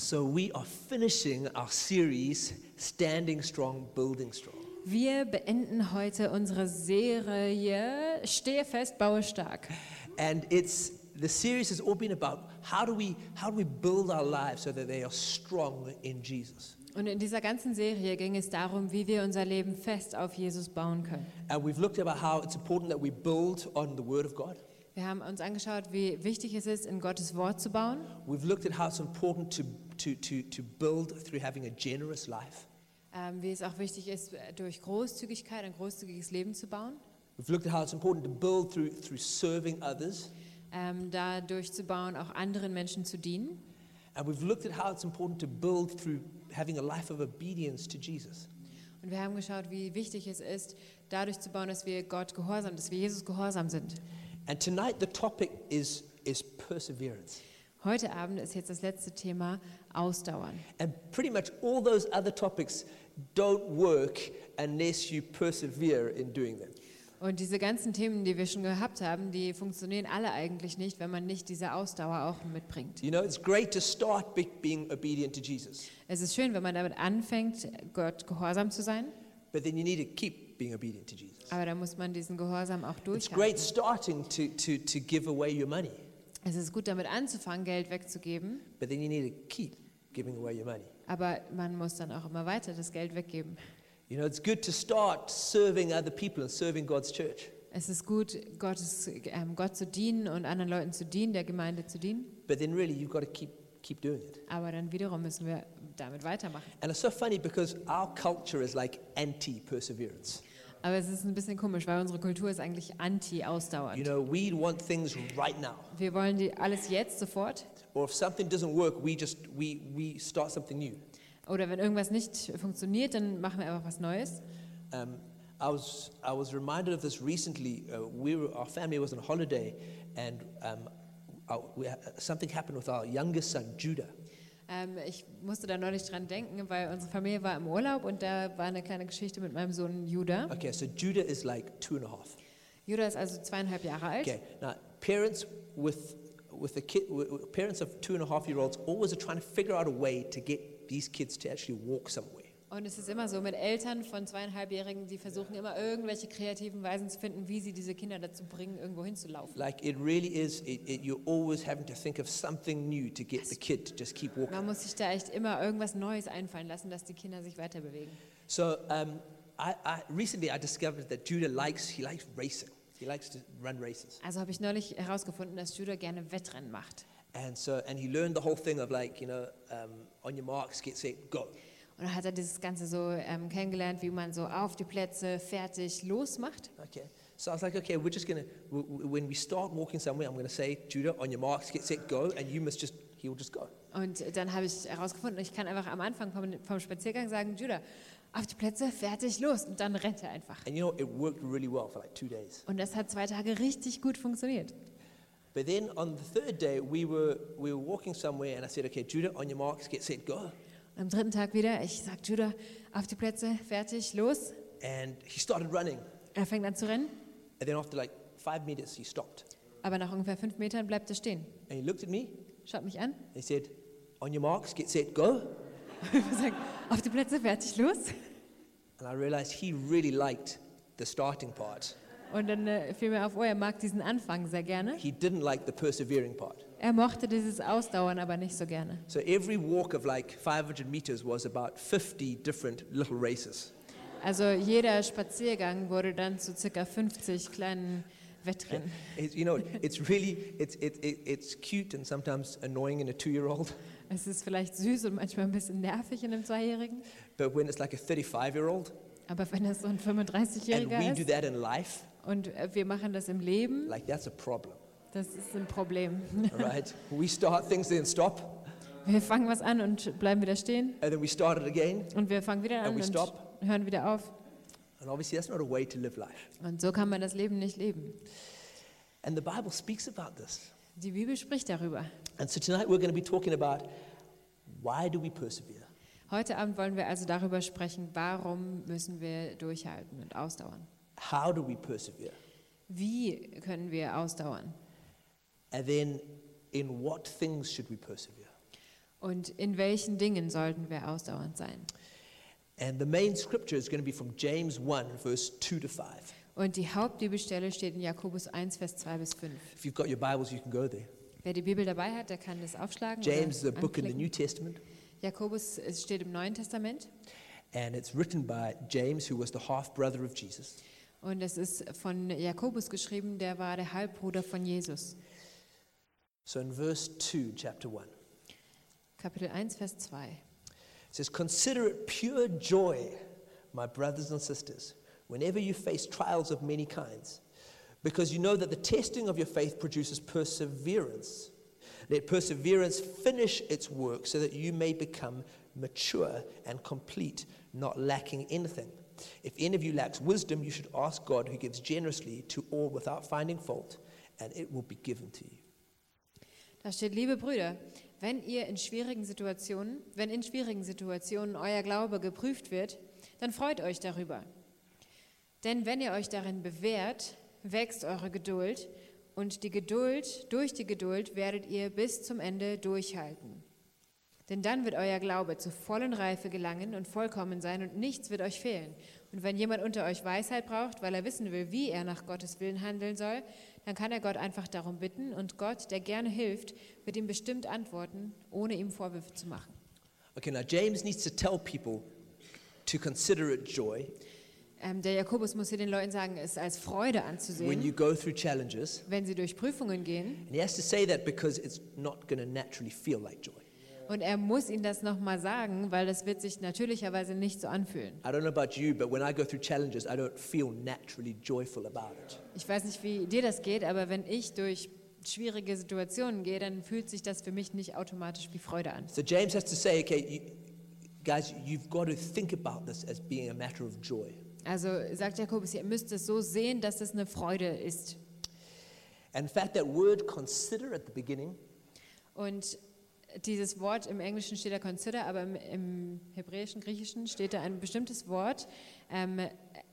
So we are finishing our series, Standing Strong, Building Strong. Wir beenden heute unsere Serie Stehe fest, baue stark. And it's the series has all been about how do we how do we build our lives so that they are strong in Jesus. Und in dieser ganzen Serie ging es darum, wie wir unser Leben fest auf Jesus bauen können. And we've looked about how it's important that we build on the Word of God. Wir haben uns angeschaut, wie wichtig es ist, in Gottes Wort zu bauen. We've looked at how it's important to, to, to, to build through having a generous life. Ähm, wie es auch wichtig ist, äh, durch Großzügigkeit ein großzügiges Leben zu bauen. We've looked at how it's important to build through, through serving others. Ähm, dadurch zu bauen, auch anderen Menschen zu dienen. And we've looked at how it's important to build through having a life of obedience to Jesus. Und wir haben geschaut, wie wichtig es ist, dadurch zu bauen, dass wir Gott gehorsam, dass wir Jesus gehorsam sind. And tonight the topic is, is perseverance. Heute Abend ist jetzt das letzte Thema Ausdauern. And pretty much all those other topics don't work unless you persevere in doing them. Und diese ganzen Themen, die wir schon gehabt haben, die funktionieren alle eigentlich nicht, wenn man nicht diese Ausdauer auch mitbringt. You know, it's great to start be- being obedient to Jesus, Es ist schön, wenn man damit anfängt, Gott gehorsam zu sein, but then you need to keep being obedient to Jesus. aber da muss man diesen Gehorsam auch It's great durchhalten. starting to, to, to give away your money, Es ist gut, damit anzufangen, Geld wegzugeben, but then you need to keep giving away your money. aber man muss dann auch immer weiter das Geld weggeben. You know, it's good to start serving other people and serving God's church, Es ist gut, Gottes, ähm, Gott zu dienen und anderen Leuten zu dienen, der Gemeinde zu dienen, but then really you've got to keep, keep doing it. aber dann wiederum müssen wir damit weitermachen. And it's so funny because our culture is like anti perseverance. Aber es ist ein bisschen komisch, weil unsere Kultur ist eigentlich anti-ausdauernd. You know, we want things right now. Wir wollen die alles jetzt sofort. Or if something doesn't work, we just we, we start something new. Oder wenn irgendwas nicht funktioniert, dann machen wir einfach was Neues. Um, I was I was reminded of this recently. Uh, we were, our family was on holiday, and um, our, we, something happened with our youngest son Judah. Ähm, ich musste da neulich dran denken, weil unsere Familie war im Urlaub und da war eine kleine Geschichte mit meinem Sohn Judah. Okay, so Judah is like two and a half. Judah ist also zweieinhalb Jahre alt. Okay, now parents with with the kid, with- parents of two and a half year olds always are trying to figure out a way to get these kids to actually walk somewhere. Und es ist immer so mit Eltern von zweieinhalbjährigen, die versuchen immer irgendwelche kreativen Weisen zu finden, wie sie diese Kinder dazu bringen, irgendwo hinzulaufen. Like it really is. It, it, you're always having to think of something new to get the kid to just keep walking. Man muss sich da echt immer irgendwas Neues einfallen lassen, dass die Kinder sich weiter bewegen. So um, I, I, recently I discovered that Judah likes he likes racing. He likes to run races, Also habe ich neulich herausgefunden, dass Judah gerne Wettrennen macht. and so and he learned the whole thing of like you know um, on your marks, get set, go. Und dann hat er dieses Ganze so ähm, kennengelernt, wie man so auf die Plätze fertig losmacht. Okay. So I was like, okay, we're just gonna when we start walking somewhere, I'm gonna say Judah, on your marks, get set, go, and you must just he will just go. Und dann habe ich herausgefunden, ich kann einfach am Anfang vom, vom Spaziergang sagen, Judah, auf die Plätze, fertig, los. Und dann rennt er einfach. And you know it worked really well for like two days. Und das hat zwei Tage richtig gut funktioniert. But then on the third day, we were we were walking somewhere, and I said, okay, Judah, on your marks, get set, go. Am dritten Tag wieder, ich sage, Judah, auf die Plätze, fertig, los. And he started running, Er fängt an zu rennen, and then after like five meters, he stopped, aber nach ungefähr fünf Metern bleibt er stehen. and he looked at me, Schaut mich an. he said, on your marks, get set, go. Ich sage, auf die Plätze, fertig, los. And I realized he really liked the starting part. Und dann äh, fiel mir auf, oh, er mag diesen Anfang sehr gerne. He didn't like the persevering part. Er mochte dieses Ausdauern aber nicht so gerne. So every walk of like 500 meters was about 50 different little races. Also jeder Spaziergang wurde dann zu circa 50 kleinen Wettrennen. It- you know, it's really, it's, it, it, it's cute and sometimes annoying in a two-year-old. Es ist vielleicht süß und manchmal ein bisschen nervig in einem Zweijährigen. But when it's like a 35-year-old, Aber wenn das so ein and we 35-Jähriger do ist that in life, und wir machen das im Leben, like that's a problem, das ist ein Problem. right? we start things, then stop, Wir fangen was an und bleiben wieder stehen and then we start it again. und wir fangen wieder an And we und stop. hören wieder auf. And obviously, that's not a way to live life. Und so kann man das Leben nicht leben. And the Bible speaks about this. Die Bibel spricht darüber. And so tonight we're going to be talking about why do we persevere? Heute Abend wollen wir also darüber sprechen, warum müssen wir durchhalten und ausdauern. How do we persevere? Wie können wir ausdauern? And then in what things should we persevere? Und in welchen Dingen sollten wir ausdauernd sein? And the main scripture is going to be from James 1, verse 2 to 5. Und die Hauptbibelstelle steht in Jakobus 1, Vers 2 bis 5. If you've got your Bibles, you can go there. Wer die Bibel dabei hat, der kann das aufschlagen. James is a oder book in the. New Testament, Jakobus es steht im Neuen Testament and it's written by James, who was the half brother of Jesus. und es ist von Jakobus geschrieben, der war der Halbbruder von Jesus. So in verse 2, chapter 1, Kapitel 1, Vers 2. it says, Consider it pure joy, my brothers and sisters, whenever you face trials of many kinds, because you know that the testing of your faith produces perseverance. Let perseverance finish its work so that you may become mature and complete, not lacking anything. If any of you lacks wisdom, you should ask God, who gives generously to all without finding fault, and it will be given to you. Da steht, liebe Brüder, wenn ihr in schwierigen Situationen, wenn in schwierigen Situationen euer Glaube geprüft wird, dann freut euch darüber. Denn wenn ihr euch darin bewährt, wächst eure Geduld und die Geduld, durch die Geduld werdet ihr bis zum Ende durchhalten. Denn dann wird euer Glaube zur vollen Reife gelangen und vollkommen sein und nichts wird euch fehlen. Und wenn jemand unter euch Weisheit braucht, weil er wissen will, wie er nach Gottes Willen handeln soll, dann kann er Gott einfach darum bitten und Gott, der gerne hilft, wird ihm bestimmt antworten, ohne ihm Vorwürfe zu machen. Okay, now James needs to tell people to consider it joy Ähm, der Jakobus muss hier den Leuten sagen, es als Freude when anzusehen, you go through challenges. wenn sie durch Prüfungen gehen. And he has to say that because it's not going to naturally feel like joy. Und er muss ihnen das nochmal sagen, weil das wird sich natürlicherweise nicht so anfühlen. I don't know about you, but when I go through challenges, I don't feel naturally joyful about it. Ich weiß nicht, wie dir das geht, aber wenn ich durch schwierige Situationen gehe, dann fühlt sich das für mich nicht automatisch wie Freude an. So James has to say, okay, you, guys, you've got to think about this as being a matter of joy. Also sagt Jakobus, ihr müsst es so sehen, dass es eine Freude ist. And in fact, that word consider at the beginning Und dieses Wort im Englischen steht da consider, aber im, im Hebräischen, Griechischen steht da ein bestimmtes Wort. Ähm,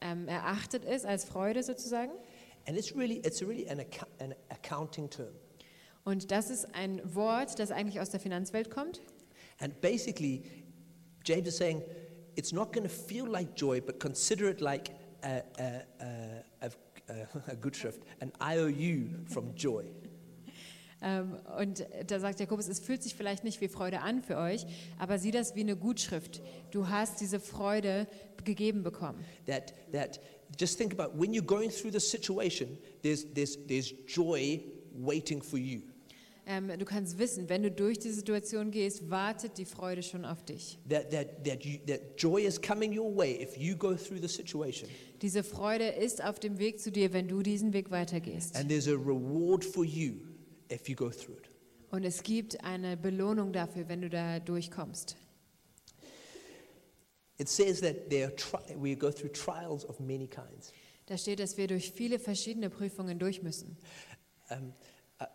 ähm, erachtet es als Freude sozusagen. And it's really, it's really an, an accounting term. Und das ist ein Wort, das eigentlich aus der Finanzwelt kommt. And basically, James is saying it's not going to feel like joy, but consider it like a, a, a, a, a good shrift, an IOU from joy. Ähm, und da sagt Jakobus, es fühlt sich vielleicht nicht wie Freude an für euch, aber sieh das wie eine Gutschrift. Du hast diese Freude gegeben bekommen. That, that just think about when you're going through the situation, there's, there's, there's joy waiting for you. Ähm, du kannst wissen, wenn du durch die Situation gehst, wartet die Freude schon auf dich. That, that, that, you, that joy is coming your way if you go through the situation. Diese Freude ist auf dem Weg zu dir, wenn du diesen Weg weitergehst. And there's a reward for you if you go through it. Und es gibt eine Belohnung dafür, wenn du da durchkommst. It says that there are tri- we go through trials of many kinds. Da steht, dass wir durch viele verschiedene Prüfungen durch müssen. Um, uh,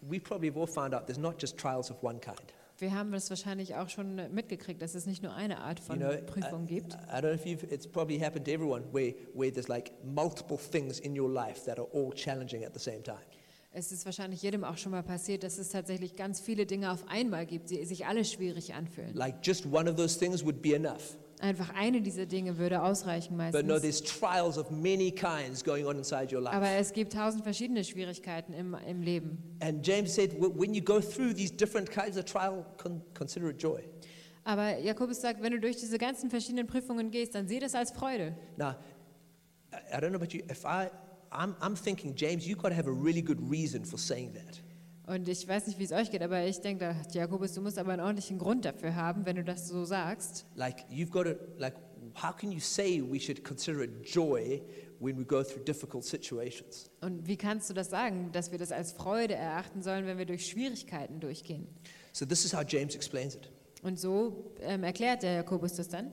we probably have all found out there's not just trials of one kind. Wir haben das wahrscheinlich auch schon mitgekriegt, dass es nicht nur eine Art You von know, Prüfung I, gibt. I don't know if you've, it's probably happened to everyone where, where there's like multiple things in your life that are all challenging at the same time. Es ist wahrscheinlich jedem auch schon mal passiert, dass es tatsächlich ganz viele Dinge auf einmal gibt, die sich alle schwierig anfühlen. Like just one of those things would be enough. Einfach eine dieser Dinge würde ausreichen But no, meistens. there's trials of many kinds going on inside your life. Aber es gibt tausend verschiedene Schwierigkeiten im, im Leben. And James said, "Wh- when you go through these different kinds of trial, con- consider it joy. Aber Jakobus sagt, wenn du durch diese ganzen verschiedenen Prüfungen gehst, dann sieh das als Freude. Now, I don't know about you. If I, I'm, I'm thinking, James, you've got to have a really good reason for saying that. Und ich weiß nicht, wie es euch geht, aber ich denke, Jakobus, du musst aber einen ordentlichen Grund dafür haben, wenn du das so sagst. Like, you've got to, like, how can you say we should consider it joy when we go through difficult situations? Und wie kannst du das sagen, dass wir das als Freude erachten sollen, wenn wir durch Schwierigkeiten durchgehen? So, this is how James explains it. Und so ähm, erklärt der Jakobus das dann.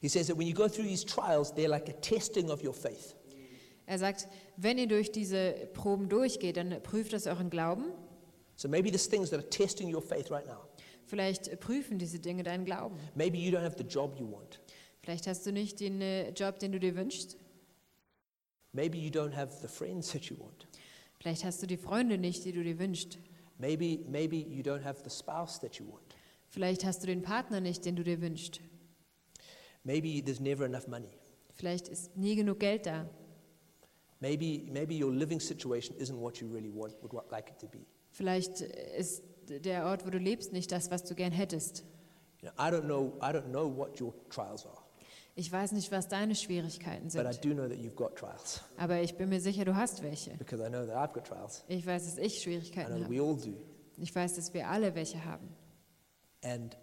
He says that when you go through these trials, they're like a testing of your faith. Er sagt, wenn ihr durch diese Proben durchgeht, dann prüft das euren Glauben. So, maybe there's things that are testing your faith right now. Vielleicht prüfen diese Dinge deinen Glauben. Maybe you don't have the job you want. Vielleicht hast du nicht den äh, Job, den du dir wünschst. Maybe you don't have the friends that you want. Vielleicht hast du die Freunde nicht, die du dir wünschst. Maybe, maybe you don't have the spouse that you want. Vielleicht hast du den Partner nicht, den du dir wünschst. Maybe there's never enough money. Vielleicht ist nie genug Geld da. Maybe, maybe your living situation isn't what you really want, would like it to be. Vielleicht ist der Ort, wo du lebst, nicht das, was du gern hättest. You know, I don't know. I don't know what your trials are, Ich weiß nicht, was deine Schwierigkeiten but I sind, do know that you've got trials aber ich bin mir sicher, du hast welche. because I know that I've got trials. Ich weiß, dass ich I Schwierigkeiten know habe. we all do. Ich weiß, dass wir alle welche haben. And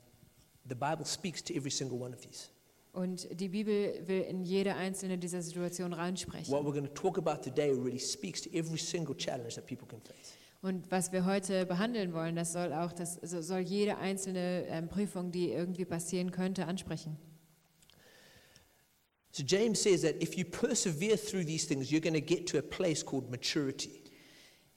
the Bible speaks to every single one of these. Und die Bibel will in jede einzelne dieser Situationen reinsprechen. What we're going to talk about today really speaks to every single challenge that people can face. Und was wir heute behandeln wollen, das soll auch, das so- soll jede einzelne ähm, Prüfung, die irgendwie passieren könnte, ansprechen. So James says that if you persevere through these things, you're going to get to a place called maturity.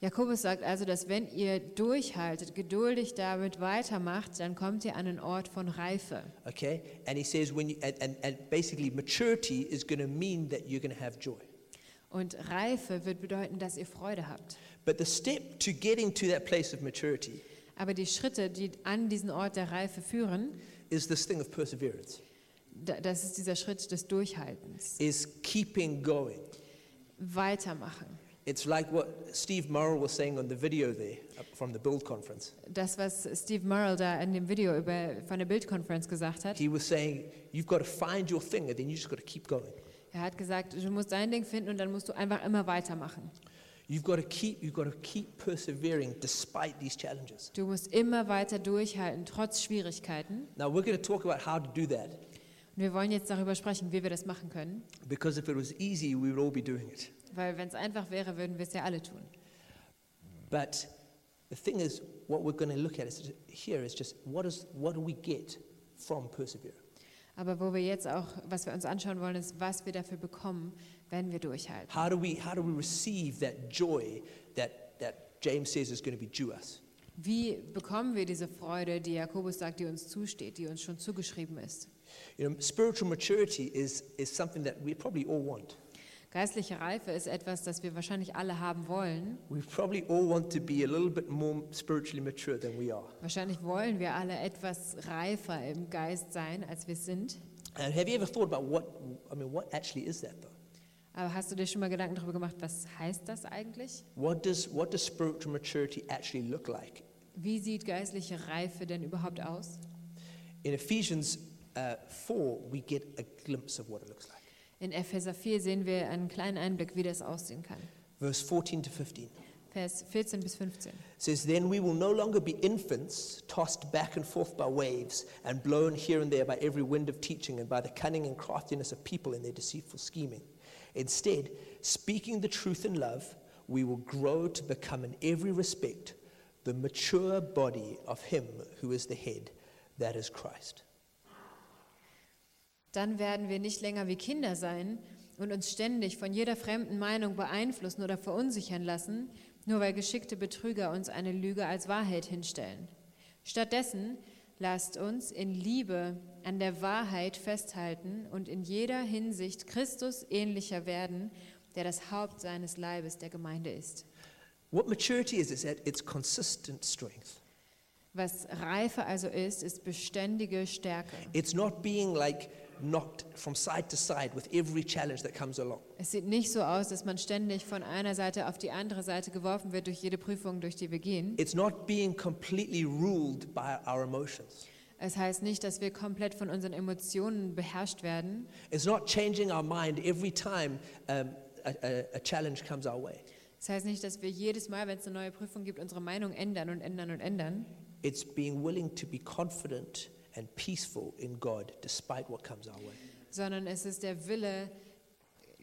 Jakobus sagt also, dass wenn ihr durchhaltet, geduldig damit weitermacht, dann kommt ihr an einen Ort von Reife. Okay? And he says when you and, and, and basically maturity is going to mean that you're going to have joy. Und Reife wird bedeuten, dass ihr Freude habt. But the step to getting to that place of maturity Aber die Schritte, die an diesen Ort der Reife führen, is this thing of perseverance. da- das ist dieser Schritt des Durchhaltens. Is keeping going. Weitermachen. It's like what Steve Murrell was saying on the video there uh, from the Build conference. Das, was Steve Murrell da in dem Video über, von der Bildkonferenz gesagt hat, He was saying you've got to find your thing and then you just got to keep going. er hat gesagt, du musst dein Ding finden und dann musst du einfach immer weitermachen. You've got to keep you've got to keep persevering despite these challenges. Du musst immer weiter durchhalten, trotz Schwierigkeiten. Now we're going to talk about how to do that Und wir wollen jetzt darüber sprechen, wie wir das machen können. because if it was easy, we would all be doing it. Weil wenn es einfach wäre, würden wir es ja alle tun. But the thing is, what we're going to look at is, here is just what, is, what do we get from persevering? Aber wo wir jetzt auch, was wir uns anschauen wollen, ist, was wir dafür bekommen, wenn wir durchhalten. How do we, how do we receive that joy that, that James says is going to be due us? Wie bekommen wir diese Freude, die Jakobus sagt, die uns zusteht, die uns schon zugeschrieben ist? You know, spiritual maturity is, is something that we probably all want. Geistliche Reife ist etwas, das wir wahrscheinlich alle haben wollen. Wahrscheinlich wollen wir alle etwas reifer im Geist sein, als wir sind. And have you ever thought about what, I mean, what actually is that though? Aber hast du dir schon mal Gedanken darüber gemacht, was heißt das eigentlich? What does, what does spiritual maturity actually look like? Wie sieht geistliche Reife denn überhaupt aus? In Ephesians uh, 4, we get a glimpse of what it looks like. In Epheser 4 sehen wir einen kleinen Einblick, wie das aussehen kann. Verse 14 to 15 Vers 14 bis 15. says, Then we will no longer be infants, tossed back and forth by waves, and blown here and there by every wind of teaching, and by the cunning and craftiness of people in their deceitful scheming. Instead, speaking the truth in love, we will grow to become in every respect the mature body of Him who is the head, that is Christ. Dann werden wir nicht länger wie Kinder sein und uns ständig von jeder fremden Meinung beeinflussen oder verunsichern lassen, nur weil geschickte Betrüger uns eine Lüge als Wahrheit hinstellen. Stattdessen lasst uns in Liebe an der Wahrheit festhalten und in jeder Hinsicht Christus ähnlicher werden, der das Haupt seines Leibes der Gemeinde ist. What maturity is, is it's consistent strength. Was Reife also ist, ist beständige Stärke. It's not being like knocked from side to side with every challenge that comes along. Es sieht nicht so aus, dass man ständig von einer Seite auf die andere Seite geworfen wird durch jede Prüfung, durch die wir gehen. It's not being completely ruled by our emotions. Es heißt nicht, dass wir komplett von unseren Emotionen beherrscht werden. It's not changing our mind every time um, a, a, a challenge comes our way. Es heißt nicht, dass wir jedes Mal, wenn es eine neue Prüfung gibt, unsere Meinung ändern und ändern und ändern. It's being willing to be confident and peaceful in God despite what comes our way. sondern es ist der Wille,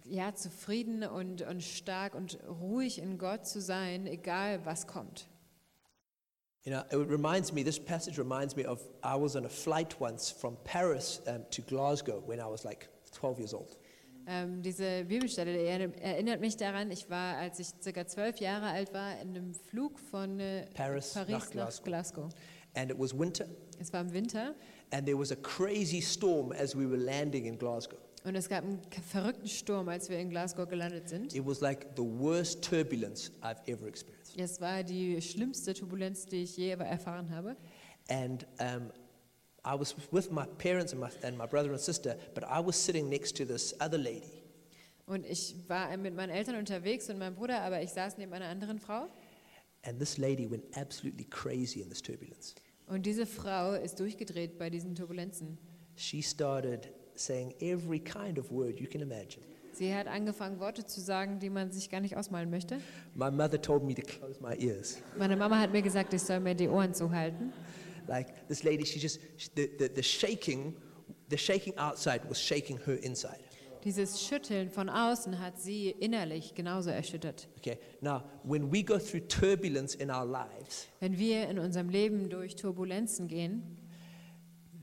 ja, zufrieden und, und stark und ruhig in Gott zu sein, egal was kommt. You know, it reminds me, this passage reminds me of I was on a flight once from Paris um, to Glasgow when I was like 12 years old. Ähm, diese Bibelstelle erinnert mich daran, ich war, als ich circa zwölf Jahre alt war, in einem Flug von äh, Paris Paris nach nach Glasgow. Glasgow. And it was winter, Es war im Winter and there was a crazy storm as we were landing in Glasgow. und es gab einen verrückten Sturm, als wir in Glasgow gelandet sind. It was like the worst turbulence I've ever experienced. Es war die schlimmste Turbulenz, die ich je erfahren habe. And um, I was with my parents and my, and my brother and sister, but I was sitting next to this other lady. Und ich war mit meinen Eltern unterwegs und meinem Bruder, aber ich saß neben einer anderen Frau. And this lady went absolutely crazy in this turbulence. Und diese Frau ist durchgedreht bei diesen Turbulenzen. She started saying every kind of word you can imagine. Sie hat angefangen, Worte zu sagen, die man sich gar nicht ausmalen möchte. My mother told me to close my ears. Meine Mama hat mir gesagt, ich soll mir die Ohren zuhalten. Like this lady, she just, the, the, the shaking, the shaking outside was shaking her inside. Dieses Schütteln von außen hat sie innerlich genauso erschüttert. Okay, now when we go through turbulence in our lives, Wenn wir in unserem Leben durch Turbulenzen gehen,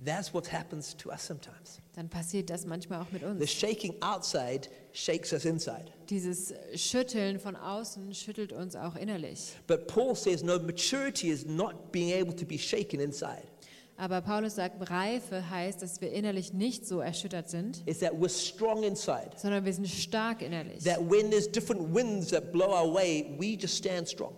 that's what happens to us sometimes. dann passiert das manchmal auch mit The uns. shaking outside shakes us inside. Dieses Schütteln von außen schüttelt uns auch innerlich. But Paul says, no, maturity is not being able to be shaken inside. Aber Paulus sagt, Reife heißt, dass wir innerlich nicht so erschüttert sind, that we're strong inside. sondern wir sind stark innerlich. That when there's different winds that blow our way, we just stand strong.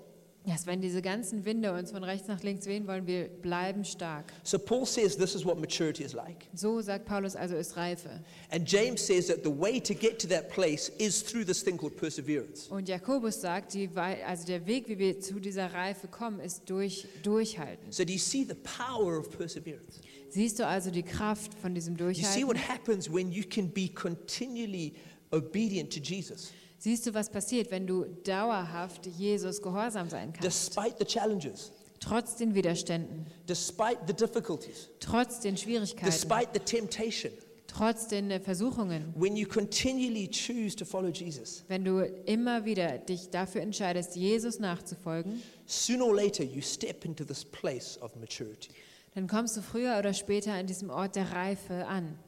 Dass wenn diese ganzen Winde uns von rechts nach links wehen wollen, wir bleiben stark. So Paul says this is what maturity is like. So sagt Paulus also ist Reife. And James says that the way to get to that place is through this thing called perseverance. Und Jakobus sagt, die, also der Weg, wie wir zu dieser Reife kommen, ist durch Durchhalten. So do you see the power of perseverance? Siehst du also die Kraft von diesem You see what Durchhalten? happens when you can be continually obedient to Jesus, Siehst du, was passiert, wenn du dauerhaft Jesus gehorsam sein kannst? despite the challenges, Trotz den Widerständen, despite the difficulties, trotz den Schwierigkeiten, despite the temptation. trotz den äh, Versuchungen. When you continually choose to follow Jesus, Wenn du immer wieder dich dafür entscheidest, Jesus nachzufolgen, sooner or later you step into this place of maturity dann kommst du früher oder später an diesem Ort der Reife an,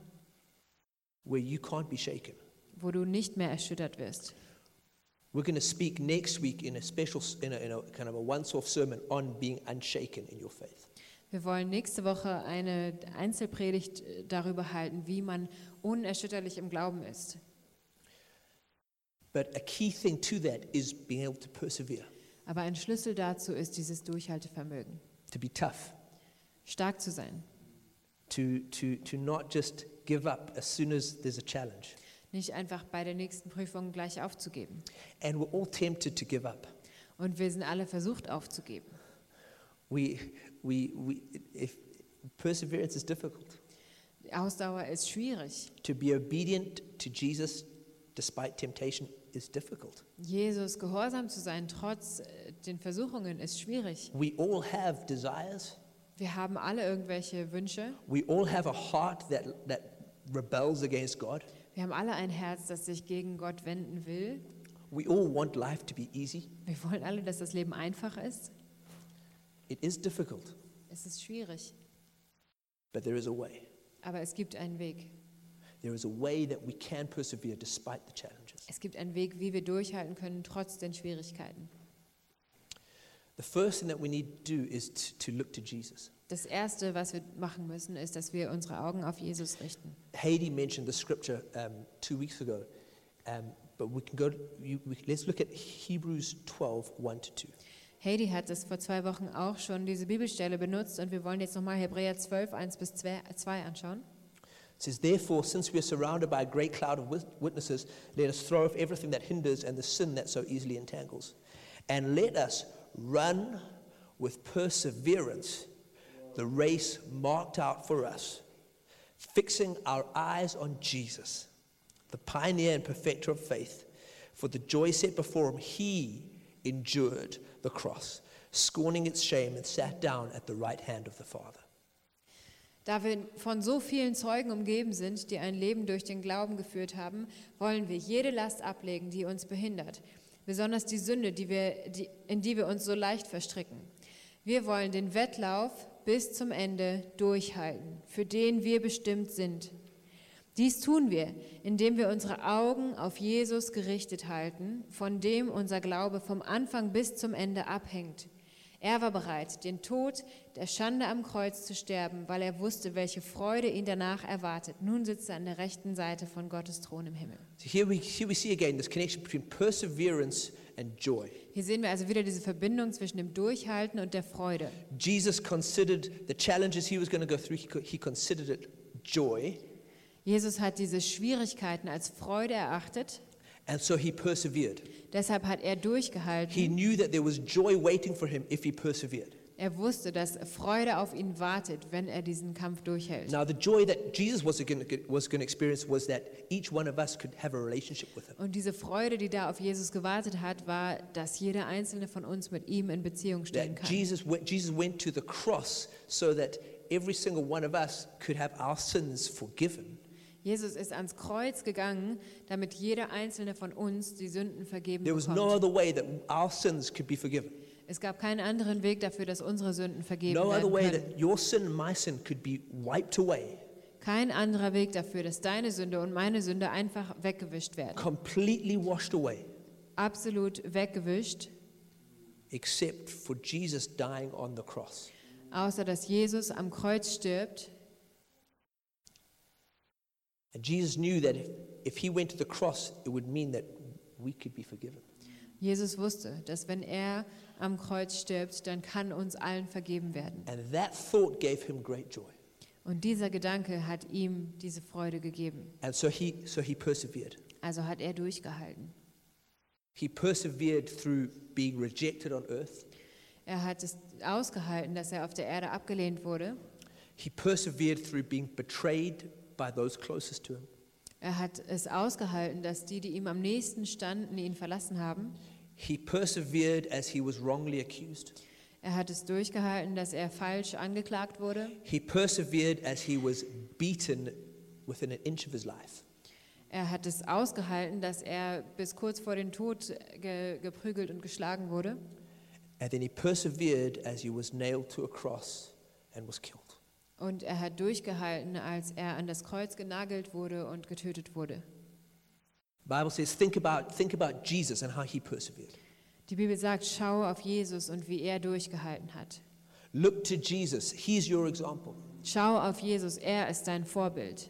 where you can't be shaken. Wo du nicht mehr erschüttert wirst. We're going to speak next week in a special, in a, in a kind of a once-off sermon on being unshaken in your faith. Wir wollen nächste Woche eine Einzelpredigt äh, darüber halten, wie man unerschütterlich im Glauben ist. But a key thing to that is being able to persevere, Aber ein Schlüssel dazu ist dieses Durchhaltevermögen, to be tough, stark zu sein, to, to, to not just give up as soon as there's a challenge. Nicht einfach bei der nächsten Prüfung gleich aufzugeben. And we're all tempted to give up. Und wir sind alle versucht aufzugeben. We, we, we, if perseverance is difficult. Ausdauer ist schwierig. To be obedient to Jesus despite temptation is difficult. Jesus gehorsam zu sein, trotz äh, den Versuchungen, ist schwierig. We all have desires. Wir haben alle irgendwelche Wünsche. We all have a heart that, that rebels against God. Wir haben alle ein Herz, das sich gegen Gott wenden will. We all want life to be easy. Wir wollen alle, dass das Leben einfach ist. It is difficult, Es ist schwierig, but there is a way. aber es gibt einen Weg. There is a way that we can persevere despite the challenges. Es gibt einen Weg, wie wir durchhalten können, trotz den Schwierigkeiten. The first thing that we need to do is to, to look to Jesus. Das Erste, was wir machen müssen, ist, dass wir unsere Augen auf Jesus richten. Heidi mentioned the scripture um, two weeks ago, um, but we can go. You, we, let's look at Hebrews 12, 1 to 2. Heidi hat das vor zwei Wochen auch schon, diese Bibelstelle benutzt und wir wollen jetzt nochmal Hebräer 12, 1 bis 2 anschauen. It says, Therefore, since we are surrounded by a great cloud of wit- witnesses, let us throw off everything that hinders and the sin that so easily entangles. And let us run with perseverance the race marked out for us, fixing our eyes on Jesus, the pioneer and perfecter of faith. For the joy set before him, he endured the cross, scorning its shame, and sat down at the right hand of the Father. Da wir von so vielen Zeugen umgeben sind, die ein Leben durch den Glauben geführt haben, wollen wir jede Last ablegen, die uns behindert. Besonders die Sünde, die wir, die, in die wir uns so leicht verstricken. Wir wollen den Wettlauf bis zum Ende durchhalten, für den wir bestimmt sind. Dies tun wir, indem wir unsere Augen auf Jesus gerichtet halten, von dem unser Glaube vom Anfang bis zum Ende abhängt. Er war bereit, den Tod der Schande am Kreuz zu sterben, weil er wusste, welche Freude ihn danach erwartet. Nun sitzt er an der rechten Seite von Gottes Thron im Himmel. So here we, here we see again this connection between perseverance and joy. Hier sehen wir also wieder diese Verbindung zwischen dem Durchhalten und der Freude. Jesus considered the challenges he was going to go through, he, co- he considered it joy, Jesus hat diese Schwierigkeiten als Freude erachtet, and so he persevered. deshalb hat er He durchgehalten. knew that there was joy waiting for him if he persevered. Er wusste, dass Freude auf ihn wartet, wenn er diesen Kampf durchhält. Now, the joy that Jesus was going to experience was that each one of us could have a relationship with him. Und diese Freude, die da auf Jesus gewartet hat, war, dass jeder einzelne von uns mit ihm in Beziehung stehen That kann. Jesus went, Jesus went to the cross so that every single one of us could have our sins forgiven. Jesus ist ans Kreuz gegangen, damit jeder einzelne von uns die Sünden vergeben There was no bekommt. other way that our sins could be forgiven. Es gab keinen anderen Weg dafür, dass unsere Sünden vergeben No other werden way that your sin and my sin could be wiped away, Kein anderer Weg dafür, dass deine Sünde und meine Sünde einfach weggewischt werden. completely washed away, Absolut weggewischt, except for Jesus dying on the cross. außer dass Jesus am Kreuz stirbt. And Jesus knew that if, if he went to the cross, it would mean that we could be forgiven. Jesus wusste, dass wenn er am Kreuz stirbt, dann kann uns allen vergeben werden. And that thought gave him great joy. Und dieser Gedanke hat ihm diese Freude gegeben. And so he, so he persevered. Also hat er durchgehalten. He persevered through being rejected on earth. Er hat es ausgehalten, dass er auf der Erde abgelehnt wurde. He persevered through being betrayed by those closest to him. Er hat es ausgehalten, dass die, die ihm am nächsten standen, ihn verlassen haben. He persevered as he was wrongly accused. Er hat es durchgehalten, dass er falsch angeklagt wurde. He persevered as he was beaten within an inch of his life. Er hat es ausgehalten, dass er bis kurz vor den Tod ge geprügelt und geschlagen wurde. And then he persevered as he was nailed to a cross and was killed. Und er hat durchgehalten, als er an das Kreuz genagelt wurde und getötet wurde. Bible says, think about, think about Jesus and how he persevered. Die Bibel sagt, schau auf Jesus und wie er durchgehalten hat. Look to Jesus. He's your example. Schau auf Jesus, er ist dein Vorbild.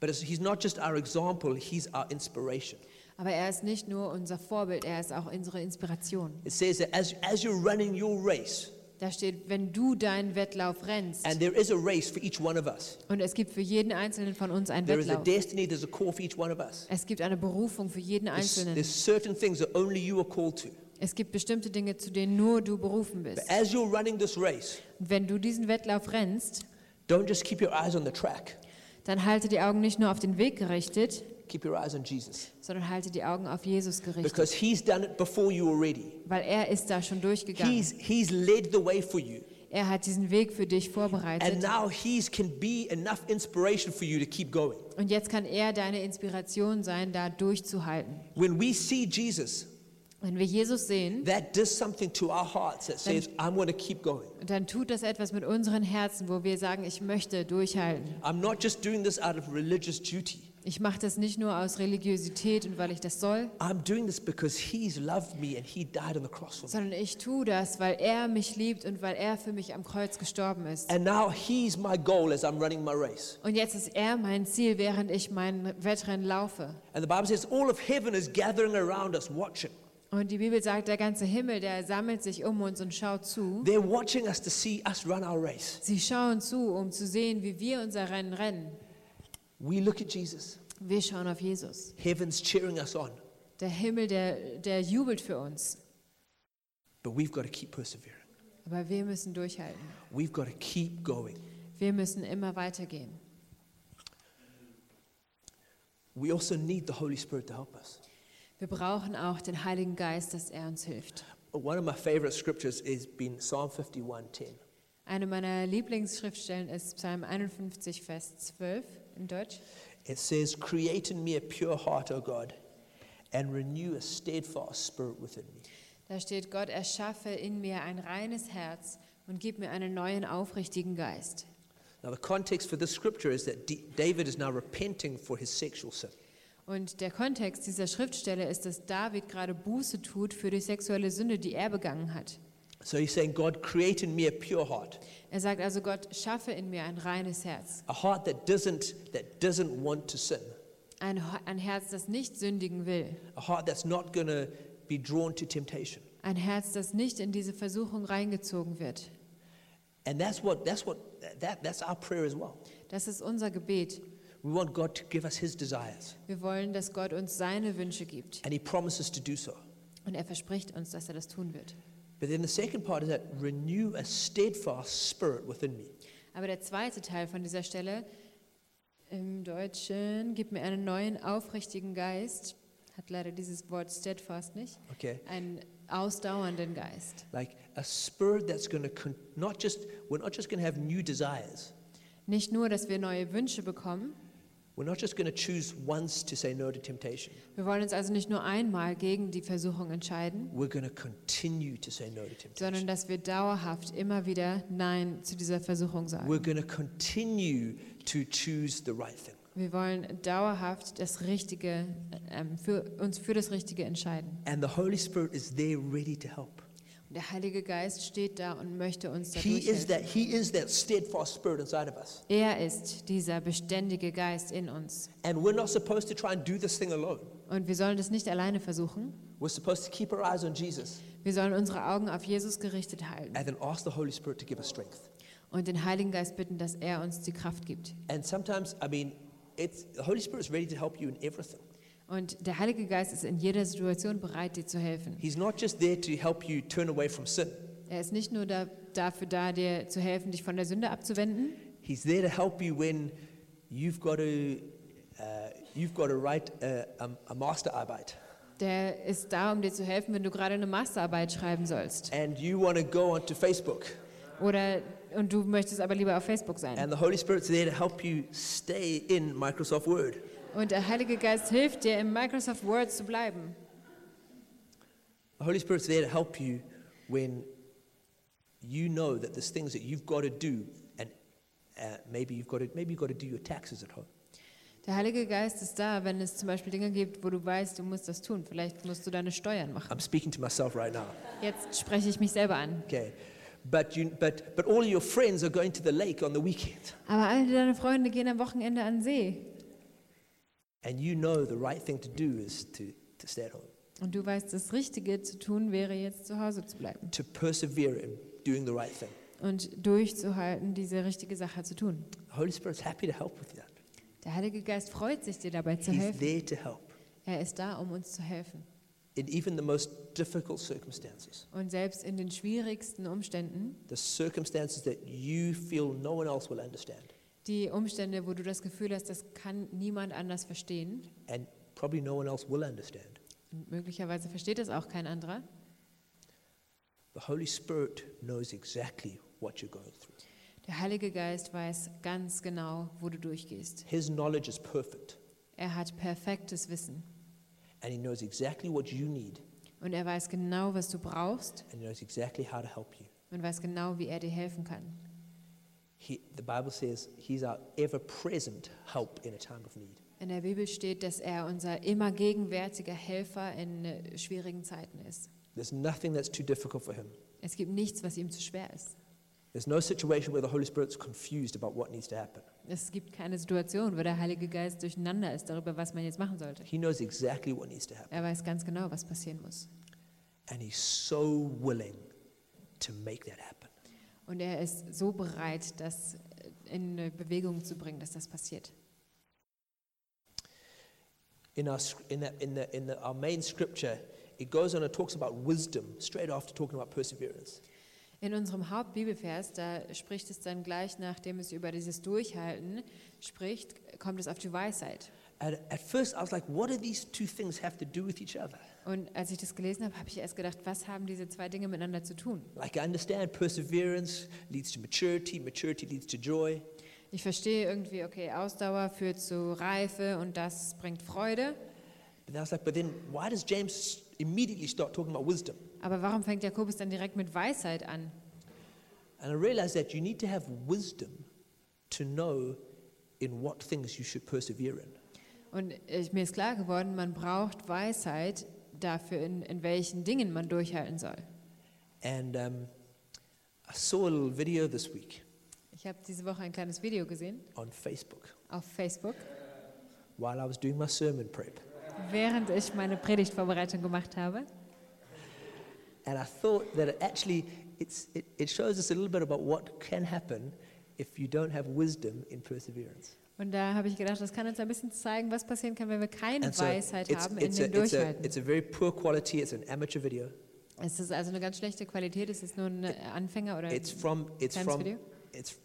But he's not just our example, he's our inspiration. Aber er ist nicht nur unser Vorbild, er ist auch unsere Inspiration. It says that as, as you're running your race, Da steht, wenn du deinen Wettlauf rennst, and there is a race for each one of us, und es gibt für jeden Einzelnen von uns einen there is a Wettlauf. destiny, there's a call for each one of us. Es gibt eine Berufung für jeden Einzelnen. there's certain things that only you are called to. Es gibt bestimmte Dinge, zu denen nur du berufen bist. But as you're running this race, wenn du diesen Wettlauf rennst, don't just keep your eyes on the track, dann halte die Augen nicht nur auf den Weg gerichtet, keep your eyes on Jesus. sondern halte die Augen auf Jesus gerichtet. Because he's done it before you already. Weil er ist da schon durchgegangen. He's, he's led the way for you. Er hat diesen Weg für dich And vorbereitet. now he's can be enough inspiration for you to keep going. Und jetzt kann er deine Inspiration sein, da durchzuhalten. When we see Jesus, Wenn wir Jesus sehen, that does something to our hearts that says, I'm going to keep going. dann tut das etwas mit unseren Herzen, wo wir sagen, ich möchte durchhalten. I'm not just doing this out of religious duty. Ich mache das nicht nur aus Religiosität und weil ich das soll, I'm doing this because he's loved me and he died on the cross for me. sondern ich tue das, weil er mich liebt und weil er für mich am Kreuz gestorben ist. And now he's my goal as I'm running my race. Und jetzt ist er mein Ziel, während ich mein Wettrennen laufe. And the Bible says all of heaven is gathering around us, watching. Und die Bibel sagt, der ganze Himmel, der sammelt sich um uns und schaut zu. They're watching us to see us run our race. Sie schauen zu, um zu sehen, wie wir unser Rennen rennen. We look at Jesus. Wir schauen auf Jesus. Heaven's cheering us on, Der Himmel, der, der jubelt für uns. but we've got to keep persevering. Aber wir müssen durchhalten. We've got to keep going. Wir müssen immer weitergehen. We also need the Holy Spirit to help us. Wir brauchen auch den Heiligen Geist, dass er uns hilft. One of my favorite scriptures has been Psalm 51:10. Eine meiner Lieblingsschriftstellen ist Psalm 51, Vers 12 in Deutsch. It says, Create in me a pure heart, O God, and renew a steadfast spirit within me. Da steht, Gott erschaffe in mir ein reines Herz und gib mir einen neuen, aufrichtigen Geist. Now, the context for this scripture is that David is now repenting for his sexual sin. Und der Kontext dieser Schriftstelle ist, dass David gerade Buße tut für die sexuelle Sünde, die er begangen hat. So he's saying, God, create in me a pure heart, Er sagt also, Gott, schaffe in mir ein reines Herz. a heart that doesn't, that doesn't want to sin. Ein, ein Herz, das nicht sündigen will. a heart that's not going to be drawn to temptation. Ein Herz, das nicht in diese Versuchung reingezogen wird. And that's what that's what that that's our prayer as well. Das ist unser Gebet. We want God to give us his desires. Wir wollen, dass Gott uns seine Wünsche gibt. And he promises to do so. Und er verspricht uns, dass er das tun wird. But then the second part is that renew a steadfast spirit within me. Aber der zweite Teil von dieser Stelle im Deutschen gibt mir einen neuen, aufrichtigen Geist. Hat leider dieses Wort steadfast nicht. Okay? Einen ausdauernden Geist. Like a spirit that's going to not just we're not just going to have new desires. Nicht nur, dass wir neue Wünsche bekommen. Wir wollen uns also nicht nur einmal gegen die Versuchung entscheiden, We're going to continue to say no to sondern temptation. dass wir dauerhaft immer wieder Nein zu dieser Versuchung sagen. We're going to continue to choose the right thing. Wir wollen dauerhaft das Richtige, ähm, für, uns für das Richtige entscheiden. And the Holy Spirit is there ready to help. Der Heilige Geist steht da und möchte uns He dadurch is that helfen. he is that steadfast spirit inside of us. Er ist dieser beständige Geist in uns. And we're not supposed to try and do this thing alone. Und wir sollen das nicht alleine versuchen. We're supposed to keep our eyes on Jesus Wir sollen unsere Augen auf Jesus gerichtet halten and then ask the Holy Spirit to give us strength. und den Heiligen Geist bitten, dass er uns die Kraft gibt. And sometimes, I mean, it's the Holy Spirit is ready to help you in everything. Und der Heilige Geist ist in jeder Situation bereit, dir zu helfen. He's not just there to help you turn away from sin. Er ist nicht nur da, dafür da, dir zu helfen, dich von der Sünde abzuwenden. He's there to help you when you've got to uh, you've got to write a, a, a masterarbeit Der ist da, um dir zu helfen, wenn du gerade eine Masterarbeit schreiben sollst. and you want to go onto Facebook. Oder und du möchtest aber lieber auf Facebook sein. And the Holy Spirit's there to help you stay in Microsoft Word. Und der Heilige Geist hilft dir, im Microsoft Word zu bleiben. The Holy Spirit's there to help you when you know that there's things that you've got to do, and uh, maybe you've got to maybe you've got to do your taxes at home. Der Heilige Geist ist da, wenn es zum Beispiel Dinge gibt, wo du weißt, du musst das tun. Vielleicht musst du deine Steuern machen. I'm speaking to myself right now. Jetzt spreche ich mich selber an. Okay, but you but but all your friends are going to the lake on the weekend, Aber all deine Freunde gehen am Wochenende an See. And you know the right thing to do is to to stay at home, Und du weißt, das Richtige zu tun wäre jetzt zu Hause zu bleiben to persevere in doing the right thing. und durchzuhalten, diese richtige Sache zu tun. The Holy Spirit's happy to help with that. Der Heilige Geist freut sich, dir dabei zu He's helfen. there to help Er ist da, um uns zu helfen. in even the most difficult circumstances, Und selbst in den schwierigsten Umständen, the circumstances that you feel no one else will understand, die Umstände, wo du das Gefühl hast, das kann niemand anders verstehen, and probably no one else will understand. und möglicherweise versteht es auch kein anderer, The Holy Spirit knows exactly what you're going through. der Heilige Geist weiß ganz genau, wo du durchgehst. His knowledge is perfect, Er hat perfektes Wissen and He knows exactly what you need, und er weiß genau, was du brauchst and He knows exactly how to help you. und weiß genau, wie er dir helfen kann. He, the Bible says He's our ever present help in a time of need. In der Bibel steht, dass er unser immer gegenwärtiger Helfer in äh, schwierigen Zeiten ist. There's nothing that's too difficult for Him. Es gibt nichts, was ihm zu schwer ist. There's no situation where the Holy Spirit's confused about what needs to happen. Es gibt keine Situation, wo der Heilige Geist durcheinander ist darüber, was man jetzt machen sollte. He knows exactly what needs to happen, Er weiß ganz genau, was passieren muss. and He's so willing to make that happen. Und er ist so bereit, das in äh, Bewegung zu bringen, dass das passiert. In, our, in, that, in, the, in the, our main scripture, it goes on and talks about wisdom straight after talking about perseverance. In unserem Hauptbibelvers, da spricht es dann gleich, nachdem es über dieses Durchhalten spricht, kommt es auf die Weisheit. And at first, I was like, what do these two things have to do with each other? Und als ich das gelesen habe, habe ich erst gedacht, was haben diese zwei Dinge miteinander zu tun? Like, I understand perseverance leads to maturity, maturity leads to joy. Ich verstehe irgendwie, okay, Ausdauer führt zu Reife und das bringt Freude. But then I was like, but then why does James immediately start talking about wisdom? Aber warum fängt Jakobus dann direkt mit Weisheit an? And I realized that you need to have wisdom to know in what things you should persevere in. Und ich, mir ist klar geworden, man braucht Weisheit dafür, in, in welchen Dingen man durchhalten soll. And um, I saw a little video this week Ich habe diese Woche ein kleines Video gesehen on Facebook auf Facebook, while I was doing my sermon prep. während ich meine Predigtvorbereitung gemacht habe. And I thought that it actually it's, it, it shows us a little bit about what can happen if you don't have wisdom in perseverance. Und da habe ich gedacht, das kann uns ein bisschen zeigen, was passieren kann, wenn wir keine so Weisheit it's, haben in it's, a, dem it's, a, Durchhalten. it's a very poor quality. It's an amateur video. Es ist also eine ganz schlechte Qualität. Es ist nur ein Anfänger oder It's from it's kleines from Video. it's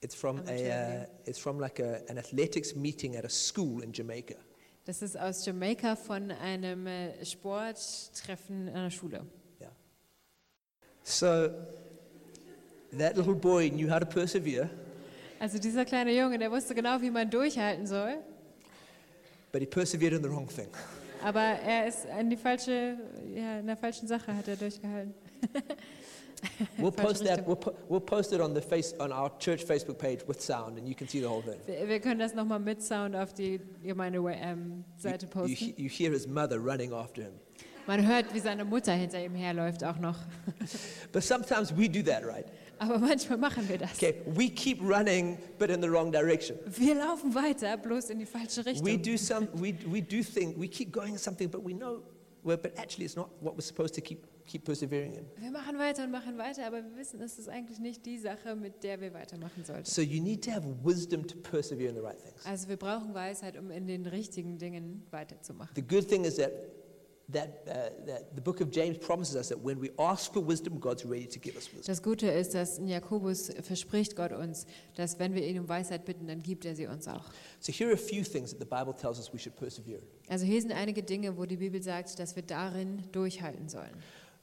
it's from a uh, it's from like a, an athletics meeting at a school in Jamaica. Das ist aus Jamaika von einem äh, Sporttreffen in einer Schule. So that little boy knew how to persevere, Also dieser kleine Junge, der wusste genau, wie man durchhalten soll, but he persevered in the wrong thing. aber er ist in die falsche, ja, in der falschen Sache hat er durchgehalten. We'll post that. We'll, po- we'll post it on the face on our church Facebook page with sound, and you can see the whole thing. Wir, können das nochmal mit Sound auf die Gemeinde-Seite You, posten. he- you hear his mother running after him. Man hört, wie seine Mutter hinter ihm herläuft auch noch. But sometimes we do that, right? Aber manchmal machen wir das. Okay, we keep running, but in the wrong direction. Wir laufen weiter, bloß in die falsche We Richtung. do some. We we do think we keep going something, but we know, well, but actually, it's not what we're supposed to keep keep persevering in. Wir machen weiter und machen weiter, aber wir wissen, es ist eigentlich nicht die Sache, mit der wir weitermachen sollten. So you need to have wisdom to persevere in the right things. Also wir brauchen Weisheit, um in den richtigen Dingen weiterzumachen. The good thing is that that, that the book of James promises us that when we ask for wisdom, God's ready to give us wisdom. Das Gute ist, dass in Jakobus verspricht Gott uns, dass wenn wir ihn um Weisheit bitten, dann gibt er sie uns auch. So here are a few things that the Bible tells us we should persevere. Also hier sind einige Dinge, wo die Bibel sagt, dass wir darin durchhalten sollen.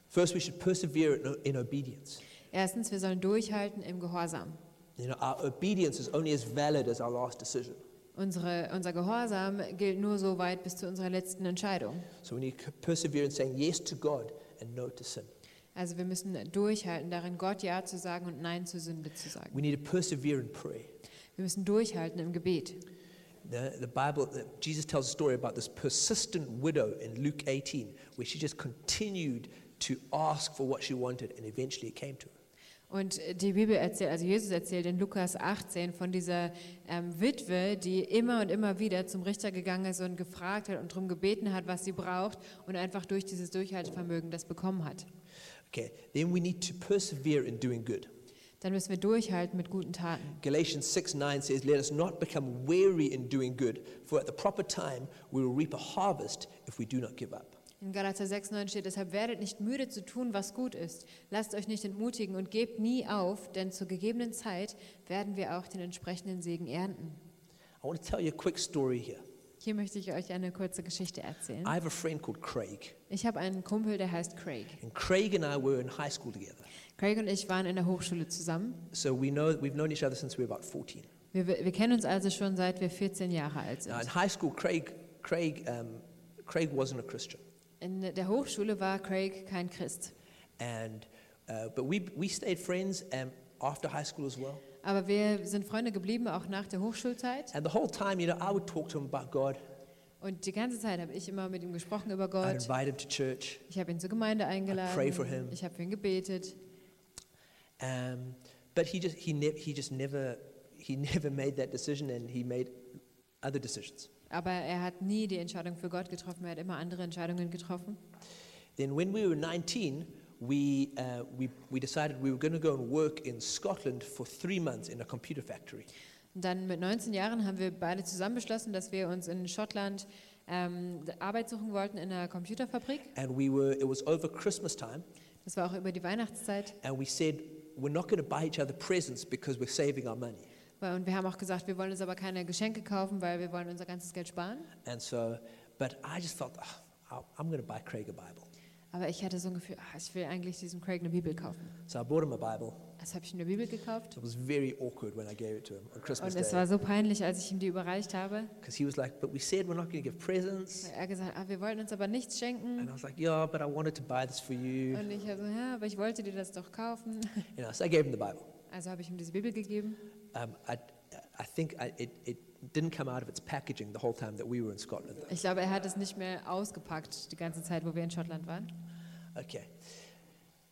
First, we should persevere in, in obedience. Erstens, wir sollen durchhalten im Gehorsam. You know, our obedience is only as valid as our last decision. Unsere, unser Gehorsam gilt nur so weit bis zu unserer letzten Entscheidung. So we need to persevere in saying yes to God and no to sin. Also wir müssen durchhalten, darin Gott Ja zu sagen und Nein zur Sünde zu sagen. We need to persevere in prayer. Wir müssen durchhalten im Gebet. The, the Bible, Jesus tells a story about this persistent widow in Luke 18, where she just continued to ask for what she wanted, and eventually it came to her. Und die Bibel erzählt, also Jesus erzählt in Lukas 18 von dieser ähm, Witwe, die immer und immer wieder zum Richter gegangen ist und gefragt hat und darum gebeten hat, was sie braucht und einfach durch dieses Durchhaltevermögen das bekommen hat. Okay, then we need to persevere in doing good. Dann müssen wir durchhalten mit guten Taten. Galatians 6 9 says, Let us not become weary in doing good, for at the proper time we will reap a harvest if we do not give up. In Galater 6,9 steht, deshalb werdet nicht müde zu tun, was gut ist. Lasst euch nicht entmutigen und gebt nie auf, denn zur gegebenen Zeit werden wir auch den entsprechenden Segen ernten. I want to tell you a quick story here. Hier möchte ich euch eine kurze Geschichte erzählen. I have a friend called Craig, Ich habe einen Kumpel, der heißt Craig. and Craig and I were in high school together. Craig und ich waren in der Hochschule zusammen. So we know, we've known each other since we were about 14. Wir, wir kennen uns also schon seit wir 14 Jahre alt sind. Now, in high school, Craig, Craig, um, Craig wasn't a Christian. In der Hochschule war Craig kein Christ. And, uh, but we, we stayed friends um, after high school as well. Aber wir sind Freunde geblieben, auch nach der Hochschulzeit. And the whole time, you know, I would talk to him about God. Und die ganze Zeit habe ich immer mit ihm gesprochen über I'd Gott. invite him to church. Ich habe ihn zur Gemeinde eingeladen. pray for him. Ich habe für ihn gebetet. Um, but he just, he, ne- he just never, he never made that decision and he made other decisions. Aber er hat nie die Entscheidung für Gott getroffen. Er hat immer andere Entscheidungen getroffen. Then when we were 19, we, uh, we, we decided we were going to go and work in Scotland for three months in a computer factory. Und dann mit 19 Jahren haben wir beide zusammen beschlossen, dass wir uns in Schottland ähm, Arbeit suchen wollten in einer Computerfabrik. And we were, it was over Christmas time, Das war auch über die Weihnachtszeit. and we said, we're not going to buy each other presents because we're saving our money. Und wir haben auch gesagt, wir wollen uns aber keine Geschenke kaufen, weil wir wollen unser ganzes Geld sparen. And so, but I just felt, "Ah, I'll- I'm going to buy Craig a Bible. Aber ich hatte so ein Gefühl, ah, ich will eigentlich diesem Craig eine Bibel kaufen. So I bought him a Bible. Also habe ich ihm eine Bibel gekauft. It was very awkward when I gave it to him on Christmas Und es Day. war so peinlich, als ich ihm die überreicht habe. Because he was like, but we said we're not going to give presents. Weil er gesagt, ah, wir wollten uns aber nichts schenken. And I was like, yeah, but I wanted to buy this for you. Und ich also, ja, aber ich wollte dir das doch kaufen. You know, so I gave him the Bible. Also habe ich ihm diese Bibel gegeben. Um, I, I think I, it, it didn't come out of its packaging the whole time that we were in Scotland. Ich glaube, er hat es nicht mehr ausgepackt, die ganze Zeit, wo wir in Schottland waren. Okay.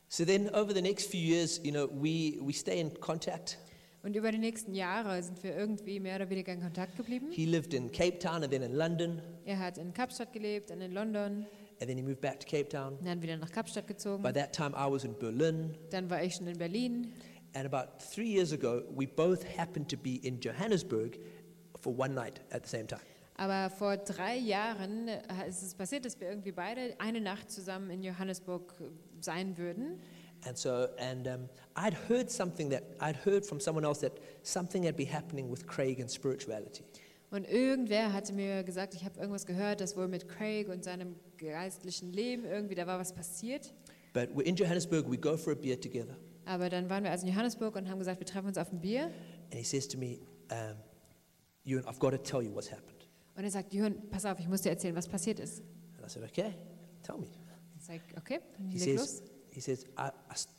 So then over the next few years, you know, we, we stay in contact. Und über die nächsten Jahre sind wir irgendwie mehr oder weniger in Kontakt geblieben. He lived in Cape Town and then in London, Er hat in Kapstadt gelebt, dann in London, and then he moved back to Cape Town. dann wieder nach Kapstadt gezogen. By that time, I was in Berlin. Dann war ich schon in Berlin. And about three years ago, we both happened to be in Johannesburg for one night at the same time. Aber vor drei Jahren äh, ist es passiert, dass wir irgendwie beide eine Nacht zusammen in Johannesburg äh, sein würden. And so, and um, I'd heard something that I'd heard from someone else that something had been happening with Craig and spirituality. Und irgendwer hatte mir gesagt, ich habe irgendwas gehört, dass wohl mit Craig und seinem geistlichen Leben irgendwie, da war was passiert. But we're in Johannesburg, we go for a beer together. Aber dann waren wir also in Johannesburg und haben gesagt, wir treffen uns auf ein Bier. And he says to me, um, Ewan, I've got to tell you what's happened. Und er sagt, Johann, pass auf, ich muss dir erzählen, was passiert ist. And I said, okay, tell me. Ich sage, okay, He leg says, los. he says I,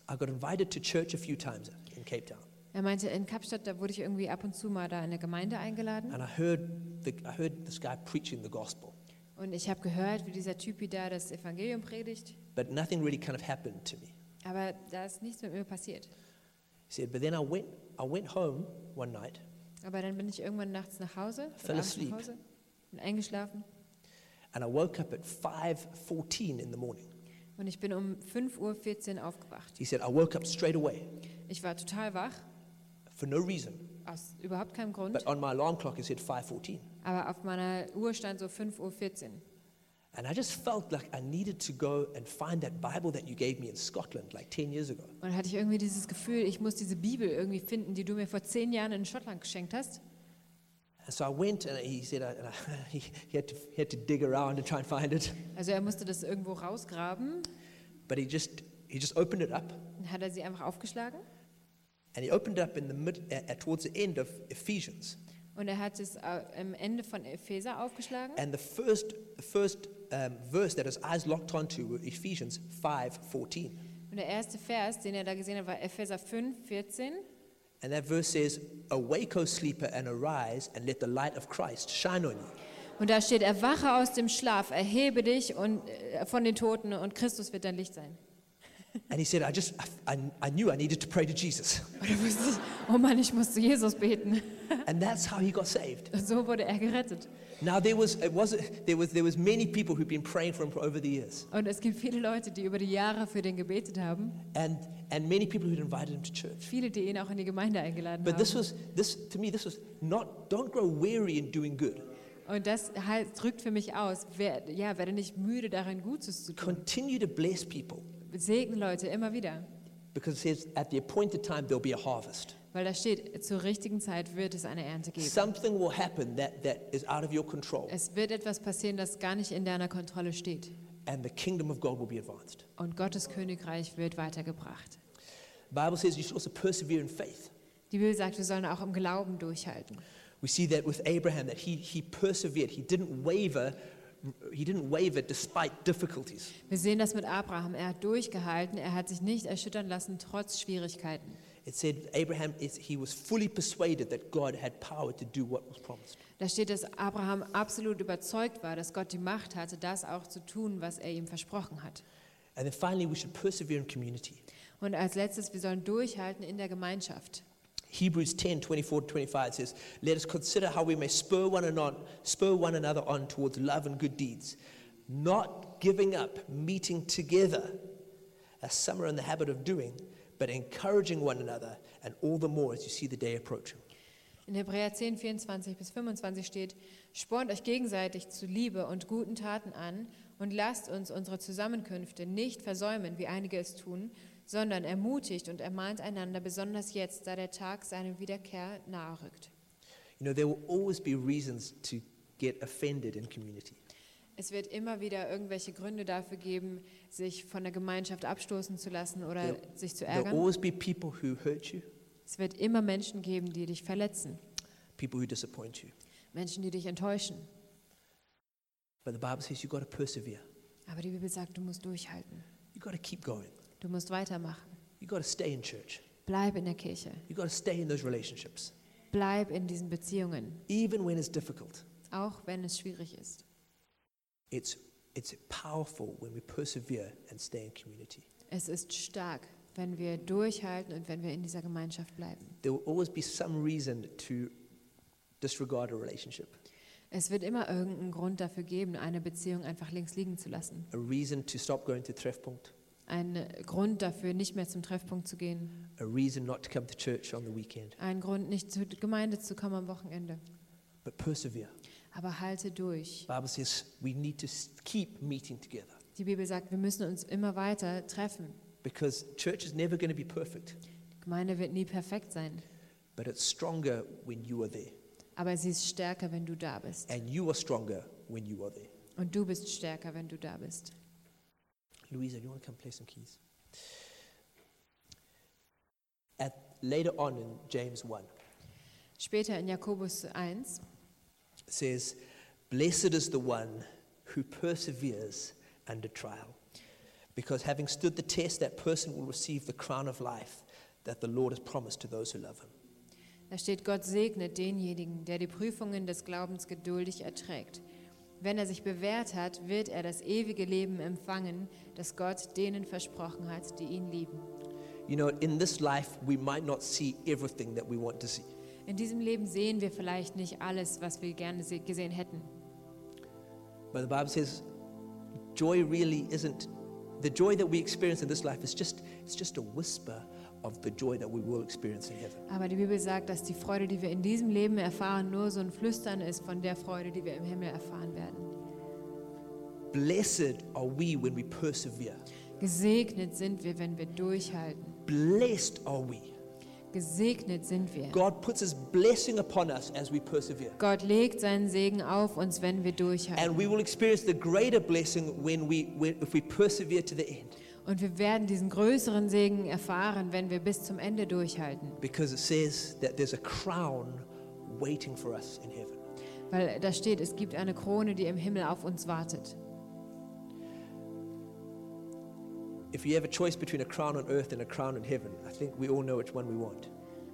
I got invited to church a few times in Cape Town. Er meinte, in Kapstadt, da wurde ich irgendwie ab und zu mal da in eine Gemeinde eingeladen. And I heard, the, I heard this guy preaching the gospel. Und ich habe gehört, wie dieser Typi da das Evangelium predigt. But nothing really kind of happened to me. Aber da ist nichts mit mir passiert. He said, but then I went, I went home one night Aber dann bin ich irgendwann nachts nach Hause, Fell asleep. nach Hause, bin eingeschlafen. and I woke up at 5.14 in the morning. Und ich bin um 5.14 Uhr aufgewacht. He said, I woke up straight away Ich war total wach, for no reason. aus überhaupt keinem Grund. But on my alarm clock, it said 5.14. Aber auf meiner Uhr stand so 5.14 Uhr. And I just felt like I needed to go and find that Bible that you gave me in Scotland like 10 years ago. Und hatte ich irgendwie dieses Gefühl, ich muss diese Bibel irgendwie finden, die du mir vor zehn Jahren in Schottland geschenkt hast. And so I went and he said, and I, he, he, had to, he had to dig around and try and find it. Also er musste das irgendwo rausgraben. But he just, he just opened it up. Dann hat er sie einfach aufgeschlagen. And he opened it up in the mid, uh, towards the end of Ephesians. Und er hat es äh, am Ende von Epheser aufgeschlagen. And the first, the first um, verse that his eyes locked onto were Ephesians 5.14. Und der erste Vers, den er da gesehen hat, war Epheser 5, 14. And that verse says, Awake, O sleeper, and arise, and let the light of Christ shine on you. Und da steht, erwache aus dem Schlaf, erhebe dich und, äh, von den Toten und Christus wird dein Licht sein. And he said, I just, I, I, knew I needed to pray to Jesus. Und da wusste ich, oh Mann, ich muss zu Jesus beten. And that's how he got saved. Und so wurde er gerettet. Now there was, it was, there was, there was many people who'd been praying for him for over the years. Und es gibt viele Leute, die über die Jahre für den gebetet haben. And, and many people who'd invited him to church. Viele, die ihn auch in die Gemeinde eingeladen But this haben. was, this, to me, this was not, don't grow weary in doing good. Und das halt drückt für mich aus, wer, ja, werde nicht müde darin, Gutes zu tun. Continue to bless people. Segne Leute immer wieder. Because it says, at the appointed time, there'll be a harvest. Weil da steht, zur richtigen Zeit wird es eine Ernte geben. Something will happen that, that is out of your control, Es wird etwas passieren, das gar nicht in deiner Kontrolle steht. and the kingdom of God will be advanced. Und Gottes Königreich wird weitergebracht. The Bible says you should also persevere in faith. Die Bibel sagt, wir sollen auch im Glauben durchhalten. We see that with Abraham, that he, he persevered. He didn't waver. He didn't waver despite difficulties. Wir sehen das mit Abraham. Er hat durchgehalten, er hat sich nicht erschüttern lassen, trotz Schwierigkeiten. It said Abraham is, he was fully persuaded that God had power to do what was promised. Da steht, dass Abraham absolut überzeugt war, dass Gott die Macht hatte, das auch zu tun, was er ihm versprochen hat. And then finally, we should persevere in community. Und als letztes, wir sollen durchhalten in der Gemeinschaft. Hebrews 10 24 to 25 says, Let us consider how we may spur one, another, spur one another on towards love and good deeds, not giving up meeting together, as some are in the habit of doing, but encouraging one another, and all the more as you see the day approaching. In Hebräer 10, 24 bis 25 steht, spornt euch gegenseitig zu Liebe und guten Taten an und lasst uns unsere Zusammenkünfte nicht versäumen, wie einige es tun, sondern ermutigt und ermahnt einander, besonders jetzt, da der Tag seiner Wiederkehr nahe rückt. You know, there will always be reasons to get offended in community. Es wird immer wieder irgendwelche Gründe dafür geben, sich von der Gemeinschaft abstoßen zu lassen oder There- sich zu There'll ärgern. always be people who hurt you, Es wird immer Menschen geben, die dich verletzen, people who disappoint you. Menschen, die dich enttäuschen. But the Bible says you've got to persevere. Aber die Bibel sagt, du musst durchhalten. You've got to keep going. Du musst weitermachen. You've got to stay in church. Bleib in der Kirche. You've got to stay in those relationships, Bleib in diesen Beziehungen, even when it's difficult. auch wenn es schwierig ist. It's, it's powerful when we persevere and stay in community. Es ist stark, wenn wir durchhalten und wenn wir in dieser Gemeinschaft bleiben. There will always be some reason to disregard a relationship, Es wird immer irgendeinen Grund dafür geben, eine Beziehung einfach links liegen zu lassen. a reason to stop going to Treffpunkt, Ein Grund dafür, nicht mehr zum Treffpunkt zu gehen. a reason not to come to church on the weekend. Ein Grund, nicht zur Gemeinde zu kommen am Wochenende. But persevere. Aber halte durch. Bible says we need to keep meeting together Die Bibel sagt, wir müssen uns immer weiter treffen. because church is never going to be perfect, Die Gemeinde wird nie perfekt sein. but it's stronger when you are there. Aber sie ist stärker, wenn du da bist. And you are stronger when you are there. Und du bist stärker, wenn du da bist. Louisa, you want to come play some keys? At, later on in James 1, Später in Jakobus 1 it says, Blessed is the one who perseveres under trial, because having stood the test, that person will receive the crown of life that the Lord has promised to those who love him. Da steht, Gott segnet denjenigen, der die Prüfungen des Glaubens geduldig erträgt. Wenn er sich bewährt hat, wird er das ewige Leben empfangen, das Gott denen versprochen hat, die ihn lieben. You know, in this life, we might not see everything that we want to see, In diesem Leben sehen wir vielleicht nicht alles, was wir gerne se- gesehen hätten. but the Bible says joy really isn't the joy that we experience in this life is just it's just a whisper Aber die Bibel sagt, dass die Freude, die wir in diesem Leben erfahren, nur so ein Flüstern ist von der Freude, die wir im Himmel erfahren werden. Blessed are we when we persevere. Gesegnet sind wir, wenn wir durchhalten. Blessed are we. Gesegnet sind wir. God puts his blessing upon us as we persevere. Gott legt seinen Segen auf uns, wenn wir durchhalten. And we will experience the greater blessing when we when, if we persevere to the end. Und wir werden diesen größeren Segen erfahren, wenn wir bis zum Ende durchhalten. Because it says that there's a crown waiting for us in heaven. Weil da steht, es gibt eine Krone, die im Himmel auf uns wartet. If you have a choice between a crown on earth and a crown in heaven, I think we all know which one we want.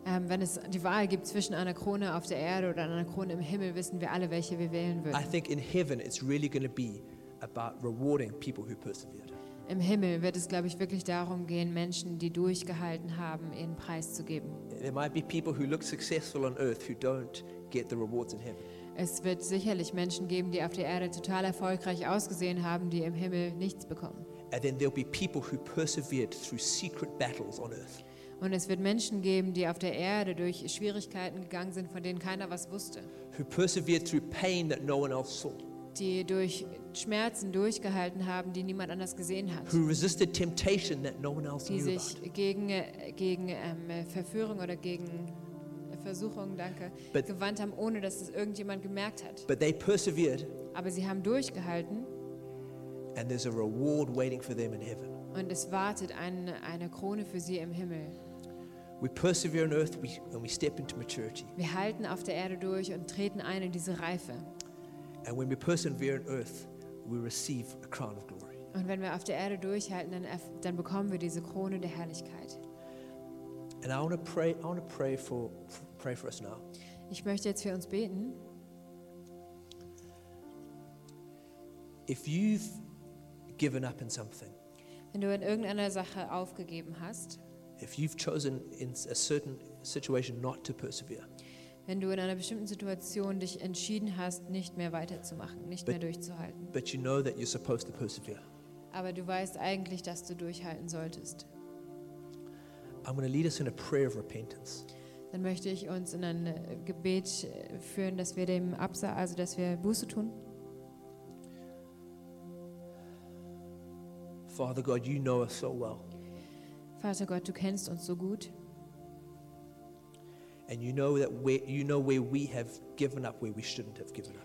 Ähm, wenn es die Wahl gibt zwischen einer Krone auf der Erde oder einer Krone im Himmel, wissen wir alle, welche wir wählen I würden. think in heaven it's really going to be about rewarding people who persevered. Im Himmel wird es, glaube ich, wirklich darum gehen, Menschen, die durchgehalten haben, ihren Preis zu geben. There might be people who look successful on earth who don't get the rewards in heaven. Es wird sicherlich Menschen geben, die auf der Erde total erfolgreich ausgesehen haben, die im Himmel nichts bekommen. And then there'll be people who persevered through secret battles on earth. Und es wird Menschen geben, die auf der Erde durch Schwierigkeiten gegangen sind, von denen keiner was wusste. who persevered through pain that no one else saw, Die durch Schmerzen durchgehalten haben, die niemand anders gesehen hat. who resisted temptation that no one else Die knew sich about. gegen, äh, gegen ähm, Verführung oder gegen Versuchung, danke, But- gewandt haben, ohne dass es irgendjemand gemerkt hat. But they persevered, Aber sie haben durchgehalten and there's a reward waiting for them in heaven. und es wartet eine, eine Krone für sie im Himmel. We persevere on earth we, and we step into maturity. Wir halten auf der Erde durch und treten ein in diese Reife. And when we persevere on earth, we receive a crown of glory. Und wenn wir auf der Erde durchhalten, dann, dann bekommen wir diese Krone der Herrlichkeit. And I want to pray, I want to pray for, pray for us now. Ich möchte jetzt für uns beten. If you've given up in something, Wenn du in irgendeiner Sache aufgegeben hast, if you've chosen in a certain situation not to persevere, wenn du in einer bestimmten Situation dich entschieden hast, nicht mehr weiterzumachen, nicht But- mehr durchzuhalten, but you know that you're supposed to persevere, aber du weißt eigentlich, dass du durchhalten solltest, I'm going to lead us in a prayer of repentance. dann möchte ich uns in ein äh, Gebet äh, führen, dass wir dem Absa, also dass wir Buße tun. Father God, you know us so well. Vater Gott, du kennst uns so gut And you know that where, you know where we have given up where we shouldn't have given up.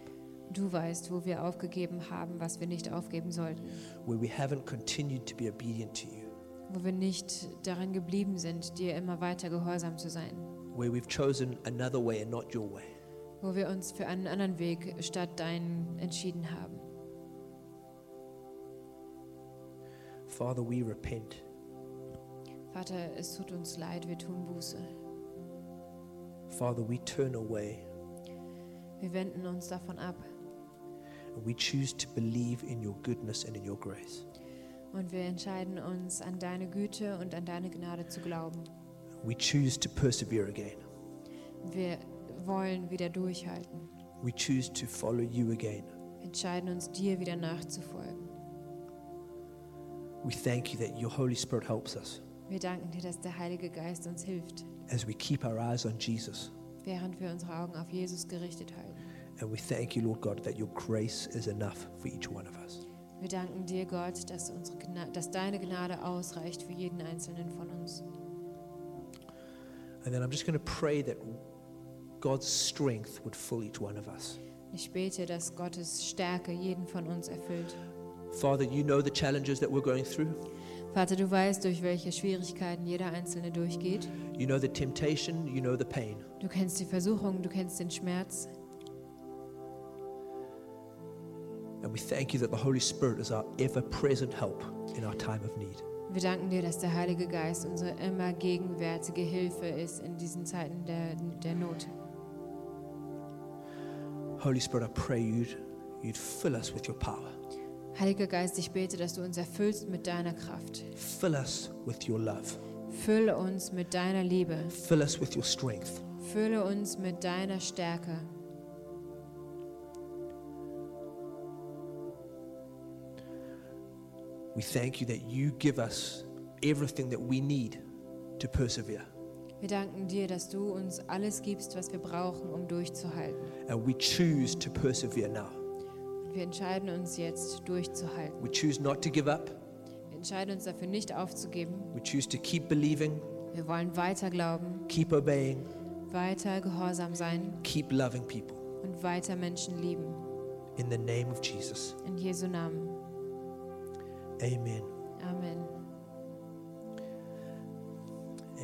Du weißt, wo wir aufgegeben haben, was wir nicht aufgeben sollten, Where we haven't continued to be obedient to you. wo wir nicht daran geblieben sind, dir immer weiter gehorsam zu sein, Where we've chosen another way and not your way. wo wir uns für einen anderen Weg statt deinen entschieden haben. Father, we repent. Vater, es tut uns leid, wir tun Buße. Father, we turn away Wir wenden uns davon ab and we choose to believe in your goodness and in your grace. Und wir entscheiden uns, an deine Güte und an deine Gnade zu glauben. We choose to persevere again. Wir wollen wieder durchhalten. We choose to follow you again. Wir entscheiden uns, dir wieder nachzufolgen. We thank you that your Holy Spirit helps us Wir danken dir, dass der Heilige Geist uns hilft, as we keep our eyes on Jesus. während wir unsere Augen auf Jesus gerichtet halten. And we thank you, Lord God, that your grace is enough for each one of us. Wir danken dir, Gott, dass, unsere Gna dass deine Gnade ausreicht für jeden einzelnen von uns. And then I'm just going to pray that God's strength would fill each one of us. Ich bete, dass Gottes Stärke jeden von uns erfüllt. Father, you know the challenges that we're going through. Vater, du weißt, durch welche Schwierigkeiten jeder Einzelne durchgeht. You know the temptation, you know the pain. Du kennst die Versuchung, du kennst den Schmerz. And we thank you that the Holy Spirit is our ever present help in our time of need. Wir danken dir, dass der Heilige Geist unsere immer gegenwärtige Hilfe ist in diesen Zeiten der, der Not. Holy Spirit, I pray you'd, you'd fill us with your power, Heiliger Geist, ich bete, dass du uns erfüllst mit deiner Kraft. fill us with your love, Fülle uns mit deiner Liebe. fill us with your strength. Fülle uns mit deiner Stärke. We thank you that you give us everything that we need to persevere. Wir danken dir, dass du uns alles gibst, was wir brauchen, um durchzuhalten. And we choose to persevere now. Wir entscheiden uns jetzt, durchzuhalten. We choose not to give up. Wir entscheiden uns dafür, nicht aufzugeben. We choose to keep believing, Wir wollen weiter glauben, keep obeying, weiter gehorsam sein keep loving people. und weiter Menschen lieben. In the name of Jesus. In Jesu Namen. Amen. Amen.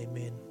Amen.